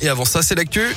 Et avant ça, c'est l'actu.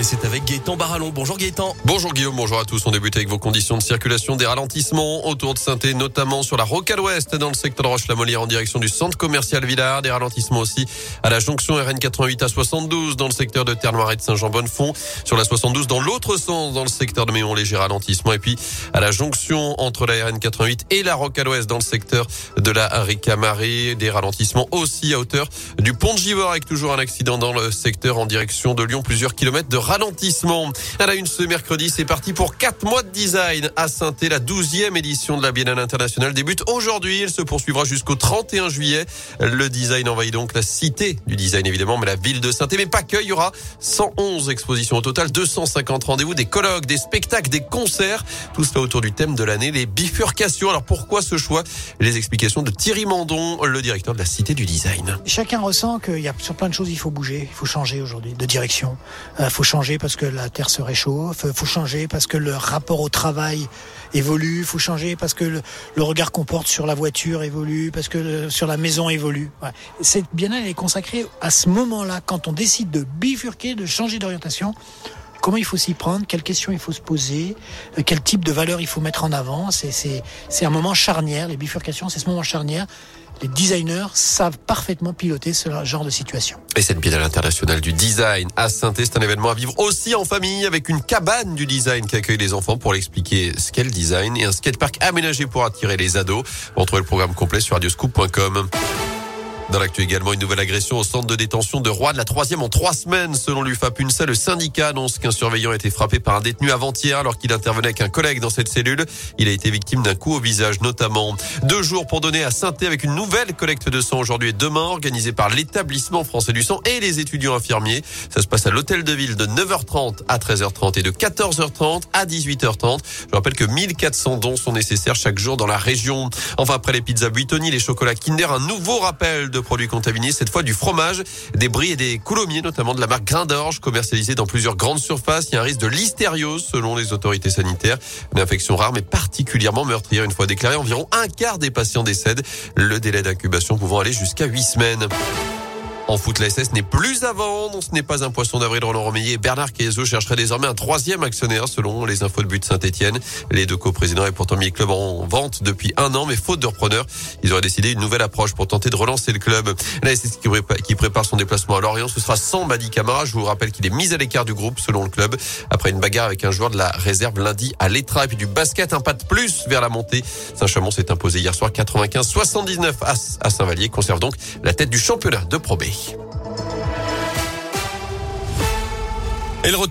Et c'est avec Gaëtan Barallon. Bonjour Gaëtan. Bonjour Guillaume, bonjour à tous. On débute avec vos conditions de circulation. Des ralentissements autour de saint notamment sur la rocade ouest dans le secteur de Roche-la-Molière en direction du centre commercial Villard. Des ralentissements aussi à la jonction RN 88 à 72 dans le secteur de Terre-Noire et de Saint-Jean-Bonnefond. Sur la 72 dans l'autre sens dans le secteur de Méon, léger ralentissement. Et puis à la jonction entre la RN 88 et la rocade ouest dans le secteur de la Ricamarie. Des ralentissements aussi à hauteur du pont de Givor avec toujours un accident dans le secteur en direction de Lyon. Plusieurs kilomètres de ralentissement. À la une ce mercredi, c'est parti pour quatre mois de design à saint La douzième édition de la Biennale internationale débute aujourd'hui. Elle se poursuivra jusqu'au 31 juillet. Le design envahit donc la cité du design évidemment, mais la ville de saint Mais pas que, il y aura 111 expositions au total, 250 rendez-vous, des colloques, des spectacles, des concerts. Tout cela autour du thème de l'année, les bifurcations. Alors pourquoi ce choix? Les explications de Thierry Mandon, le directeur de la cité du design. Chacun ressent qu'il y a sur plein de choses, il faut bouger, il faut changer aujourd'hui de direction. Il euh, faut changer parce que la terre se réchauffe, faut changer parce que le rapport au travail évolue, faut changer parce que le, regard qu'on porte sur la voiture évolue, parce que sur la maison évolue. Cette biennale est consacrée à ce moment-là, quand on décide de bifurquer, de changer d'orientation. Comment il faut s'y prendre? Quelles questions il faut se poser? Quel type de valeur il faut mettre en avant? C'est un moment charnière. Les bifurcations, c'est ce moment charnière les designers savent parfaitement piloter ce genre de situation. Et cette Biennale internationale du design à saint c'est un événement à vivre aussi en famille avec une cabane du design qui accueille les enfants pour l'expliquer ce qu'est le design et un skatepark aménagé pour attirer les ados. On trouve le programme complet sur radioscoop.com. Dans l'actu également, une nouvelle agression au centre de détention de Rouen, la troisième en trois semaines. Selon l'UFAPUNSA, le syndicat annonce qu'un surveillant a été frappé par un détenu avant-hier alors qu'il intervenait avec un collègue dans cette cellule. Il a été victime d'un coup au visage notamment. Deux jours pour donner à saint avec une nouvelle collecte de sang aujourd'hui et demain organisée par l'établissement français du sang et les étudiants infirmiers. Ça se passe à l'hôtel de ville de 9h30 à 13h30 et de 14h30 à 18h30. Je rappelle que 1400 dons sont nécessaires chaque jour dans la région. Enfin, après les pizzas Buitoni, les chocolats Kinder, un nouveau rappel de produits contaminés, cette fois du fromage, des bris et des coulommiers, notamment de la marque Grain d'Orge, commercialisés dans plusieurs grandes surfaces. Il y a un risque de listériose selon les autorités sanitaires. Une infection rare mais particulièrement meurtrière. Une fois déclarée, environ un quart des patients décèdent. Le délai d'incubation pouvant aller jusqu'à huit semaines. En foot, la SS n'est plus à vendre. Ce n'est pas un poisson d'avril. Roland Romeillet Bernard Caeso chercherait désormais un troisième actionnaire selon les infos de but Saint-Etienne. Les deux coprésidents aient pourtant mis le club en vente depuis un an, mais faute de repreneur, ils auraient décidé une nouvelle approche pour tenter de relancer le club. La SS qui prépare son déplacement à Lorient, ce sera sans Madi Camara. Je vous rappelle qu'il est mis à l'écart du groupe selon le club après une bagarre avec un joueur de la réserve lundi à l'Etra et puis du basket, un pas de plus vers la montée. Saint-Chamond s'est imposé hier soir 95-79 à Saint-Vallier, conserve donc la tête du championnat de Pro B. Et le retour